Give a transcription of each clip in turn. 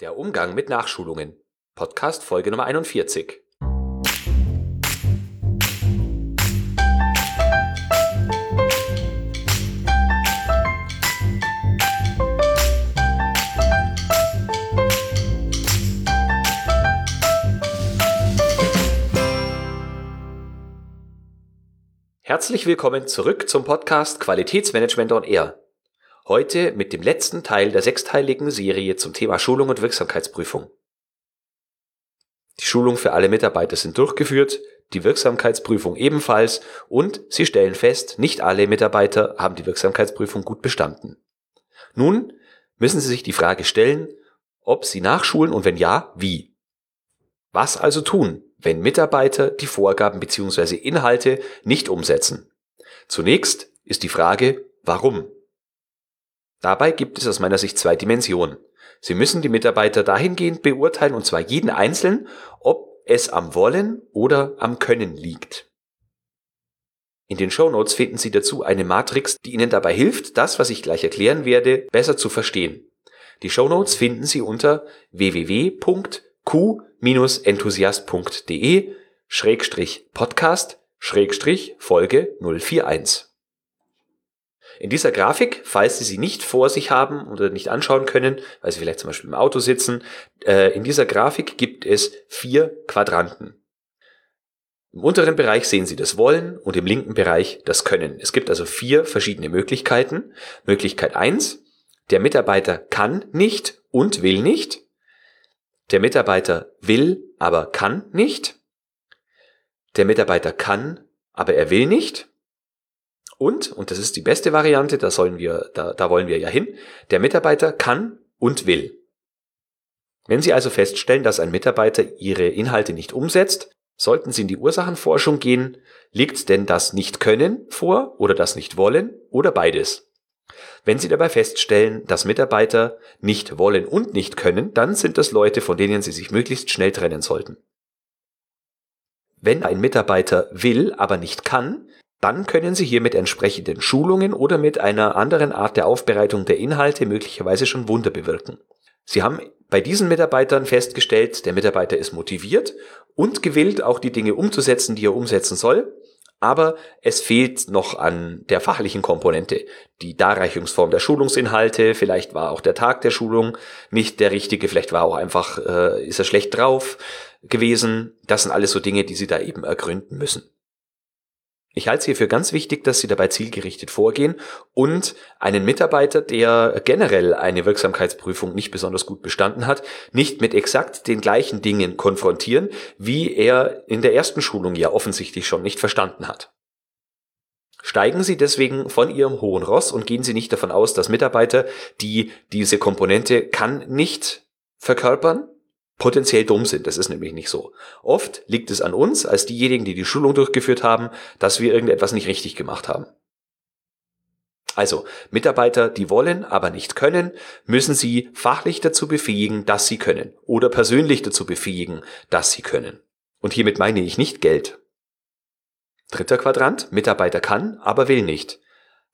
Der Umgang mit Nachschulungen. Podcast Folge Nummer 41. Herzlich willkommen zurück zum Podcast Qualitätsmanagement on Air. Heute mit dem letzten Teil der sechsteiligen Serie zum Thema Schulung und Wirksamkeitsprüfung. Die Schulung für alle Mitarbeiter sind durchgeführt, die Wirksamkeitsprüfung ebenfalls und Sie stellen fest, nicht alle Mitarbeiter haben die Wirksamkeitsprüfung gut bestanden. Nun müssen Sie sich die Frage stellen, ob Sie nachschulen und wenn ja, wie. Was also tun, wenn Mitarbeiter die Vorgaben bzw. Inhalte nicht umsetzen? Zunächst ist die Frage, warum? Dabei gibt es aus meiner Sicht zwei Dimensionen. Sie müssen die Mitarbeiter dahingehend beurteilen, und zwar jeden Einzelnen, ob es am Wollen oder am Können liegt. In den Show Notes finden Sie dazu eine Matrix, die Ihnen dabei hilft, das, was ich gleich erklären werde, besser zu verstehen. Die Show Notes finden Sie unter www.q-enthusiast.de Schrägstrich Podcast Schrägstrich Folge 041. In dieser Grafik, falls Sie sie nicht vor sich haben oder nicht anschauen können, weil Sie vielleicht zum Beispiel im Auto sitzen, äh, in dieser Grafik gibt es vier Quadranten. Im unteren Bereich sehen Sie das Wollen und im linken Bereich das Können. Es gibt also vier verschiedene Möglichkeiten. Möglichkeit eins: der Mitarbeiter kann nicht und will nicht. Der Mitarbeiter will, aber kann nicht. Der Mitarbeiter kann, aber er will nicht. Und, und das ist die beste Variante, da sollen wir, da, da wollen wir ja hin, der Mitarbeiter kann und will. Wenn Sie also feststellen, dass ein Mitarbeiter Ihre Inhalte nicht umsetzt, sollten Sie in die Ursachenforschung gehen, liegt denn das Nicht-Können vor oder das Nicht-Wollen oder beides? Wenn Sie dabei feststellen, dass Mitarbeiter nicht wollen und nicht können, dann sind das Leute, von denen Sie sich möglichst schnell trennen sollten. Wenn ein Mitarbeiter will, aber nicht kann, dann können Sie hier mit entsprechenden Schulungen oder mit einer anderen Art der Aufbereitung der Inhalte möglicherweise schon Wunder bewirken. Sie haben bei diesen Mitarbeitern festgestellt, der Mitarbeiter ist motiviert und gewillt, auch die Dinge umzusetzen, die er umsetzen soll, aber es fehlt noch an der fachlichen Komponente. Die Darreichungsform der Schulungsinhalte, vielleicht war auch der Tag der Schulung nicht der richtige, vielleicht war auch einfach, äh, ist er schlecht drauf gewesen. Das sind alles so Dinge, die Sie da eben ergründen müssen. Ich halte es hier für ganz wichtig, dass Sie dabei zielgerichtet vorgehen und einen Mitarbeiter, der generell eine Wirksamkeitsprüfung nicht besonders gut bestanden hat, nicht mit exakt den gleichen Dingen konfrontieren, wie er in der ersten Schulung ja offensichtlich schon nicht verstanden hat. Steigen Sie deswegen von Ihrem hohen Ross und gehen Sie nicht davon aus, dass Mitarbeiter, die diese Komponente kann nicht verkörpern, potenziell dumm sind. Das ist nämlich nicht so. Oft liegt es an uns, als diejenigen, die die Schulung durchgeführt haben, dass wir irgendetwas nicht richtig gemacht haben. Also, Mitarbeiter, die wollen, aber nicht können, müssen Sie fachlich dazu befähigen, dass sie können. Oder persönlich dazu befähigen, dass sie können. Und hiermit meine ich nicht Geld. Dritter Quadrant, Mitarbeiter kann, aber will nicht.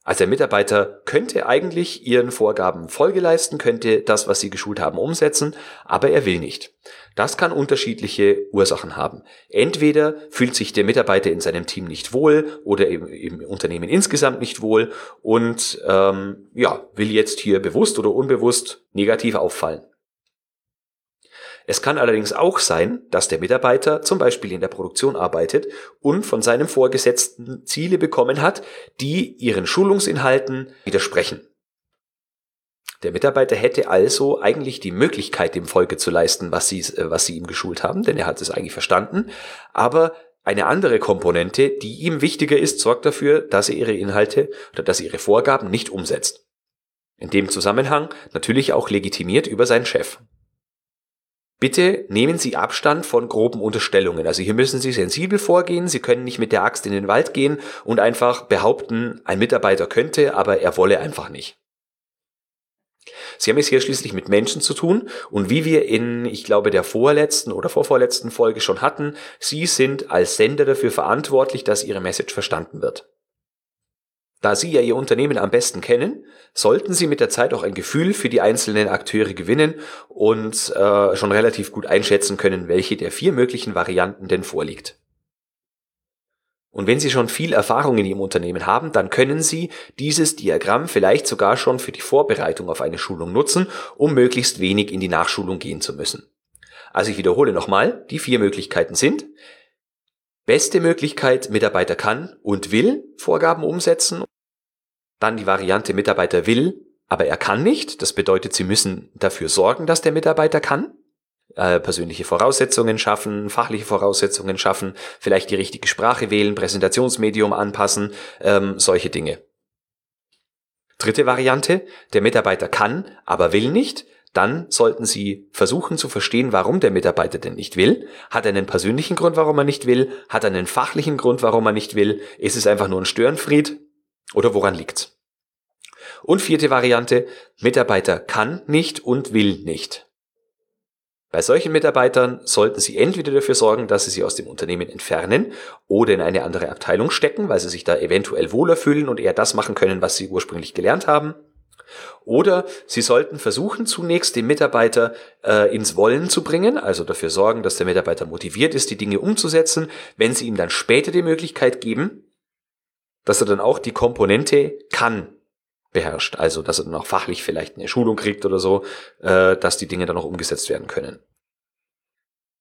Also der Mitarbeiter könnte eigentlich ihren Vorgaben Folge leisten, könnte das, was sie geschult haben, umsetzen, aber er will nicht. Das kann unterschiedliche Ursachen haben. Entweder fühlt sich der Mitarbeiter in seinem Team nicht wohl oder im, im Unternehmen insgesamt nicht wohl und ähm, ja, will jetzt hier bewusst oder unbewusst negativ auffallen. Es kann allerdings auch sein, dass der Mitarbeiter zum Beispiel in der Produktion arbeitet und von seinem Vorgesetzten Ziele bekommen hat, die ihren Schulungsinhalten widersprechen. Der Mitarbeiter hätte also eigentlich die Möglichkeit, dem Folge zu leisten, was sie, äh, was sie ihm geschult haben, denn er hat es eigentlich verstanden. Aber eine andere Komponente, die ihm wichtiger ist, sorgt dafür, dass er ihre Inhalte oder dass er ihre Vorgaben nicht umsetzt. In dem Zusammenhang natürlich auch legitimiert über seinen Chef. Bitte nehmen Sie Abstand von groben Unterstellungen. Also hier müssen Sie sensibel vorgehen. Sie können nicht mit der Axt in den Wald gehen und einfach behaupten, ein Mitarbeiter könnte, aber er wolle einfach nicht. Sie haben es hier schließlich mit Menschen zu tun und wie wir in, ich glaube, der vorletzten oder vorvorletzten Folge schon hatten, Sie sind als Sender dafür verantwortlich, dass Ihre Message verstanden wird. Da Sie ja Ihr Unternehmen am besten kennen, sollten Sie mit der Zeit auch ein Gefühl für die einzelnen Akteure gewinnen und äh, schon relativ gut einschätzen können, welche der vier möglichen Varianten denn vorliegt. Und wenn Sie schon viel Erfahrung in Ihrem Unternehmen haben, dann können Sie dieses Diagramm vielleicht sogar schon für die Vorbereitung auf eine Schulung nutzen, um möglichst wenig in die Nachschulung gehen zu müssen. Also ich wiederhole nochmal, die vier Möglichkeiten sind, beste Möglichkeit, Mitarbeiter kann und will Vorgaben umsetzen dann die Variante Mitarbeiter will, aber er kann nicht. Das bedeutet, Sie müssen dafür sorgen, dass der Mitarbeiter kann. Äh, persönliche Voraussetzungen schaffen, fachliche Voraussetzungen schaffen, vielleicht die richtige Sprache wählen, Präsentationsmedium anpassen, ähm, solche Dinge. Dritte Variante, der Mitarbeiter kann, aber will nicht. Dann sollten Sie versuchen zu verstehen, warum der Mitarbeiter denn nicht will. Hat er einen persönlichen Grund, warum er nicht will? Hat er einen fachlichen Grund, warum er nicht will? Ist es einfach nur ein Störenfried? Oder woran liegt's? Und vierte Variante, Mitarbeiter kann nicht und will nicht. Bei solchen Mitarbeitern sollten Sie entweder dafür sorgen, dass Sie sie aus dem Unternehmen entfernen oder in eine andere Abteilung stecken, weil Sie sich da eventuell wohler fühlen und eher das machen können, was Sie ursprünglich gelernt haben. Oder Sie sollten versuchen, zunächst den Mitarbeiter äh, ins Wollen zu bringen, also dafür sorgen, dass der Mitarbeiter motiviert ist, die Dinge umzusetzen. Wenn Sie ihm dann später die Möglichkeit geben, dass er dann auch die Komponente kann beherrscht. Also, dass er dann auch fachlich vielleicht eine Schulung kriegt oder so, äh, dass die Dinge dann auch umgesetzt werden können.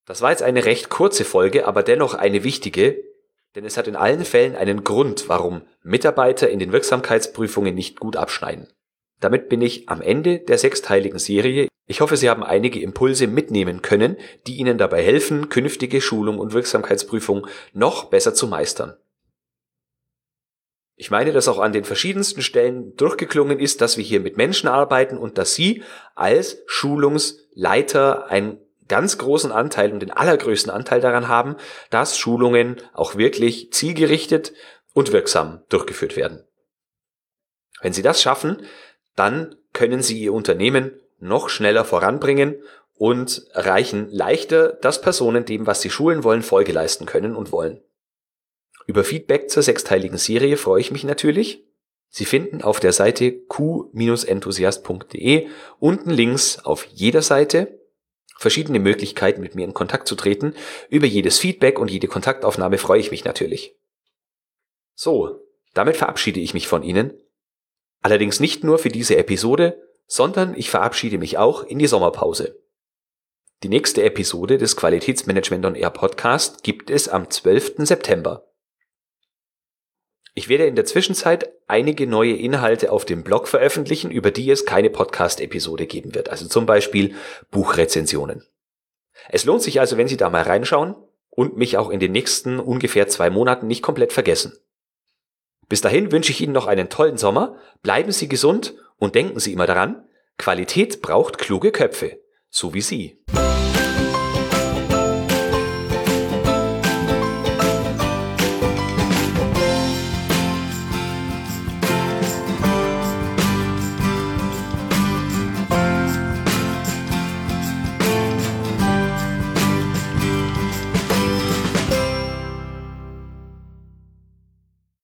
Das war jetzt eine recht kurze Folge, aber dennoch eine wichtige, denn es hat in allen Fällen einen Grund, warum Mitarbeiter in den Wirksamkeitsprüfungen nicht gut abschneiden. Damit bin ich am Ende der sechsteiligen Serie. Ich hoffe, Sie haben einige Impulse mitnehmen können, die Ihnen dabei helfen, künftige Schulung und Wirksamkeitsprüfung noch besser zu meistern. Ich meine, dass auch an den verschiedensten Stellen durchgeklungen ist, dass wir hier mit Menschen arbeiten und dass Sie als Schulungsleiter einen ganz großen Anteil und den allergrößten Anteil daran haben, dass Schulungen auch wirklich zielgerichtet und wirksam durchgeführt werden. Wenn Sie das schaffen, dann können Sie Ihr Unternehmen noch schneller voranbringen und erreichen leichter, dass Personen dem, was sie schulen wollen, Folge leisten können und wollen. Über Feedback zur sechsteiligen Serie freue ich mich natürlich. Sie finden auf der Seite q-enthusiast.de unten links auf jeder Seite verschiedene Möglichkeiten, mit mir in Kontakt zu treten. Über jedes Feedback und jede Kontaktaufnahme freue ich mich natürlich. So, damit verabschiede ich mich von Ihnen. Allerdings nicht nur für diese Episode, sondern ich verabschiede mich auch in die Sommerpause. Die nächste Episode des Qualitätsmanagement on Air Podcast gibt es am 12. September. Ich werde in der Zwischenzeit einige neue Inhalte auf dem Blog veröffentlichen, über die es keine Podcast-Episode geben wird. Also zum Beispiel Buchrezensionen. Es lohnt sich also, wenn Sie da mal reinschauen und mich auch in den nächsten ungefähr zwei Monaten nicht komplett vergessen. Bis dahin wünsche ich Ihnen noch einen tollen Sommer, bleiben Sie gesund und denken Sie immer daran, Qualität braucht kluge Köpfe, so wie Sie.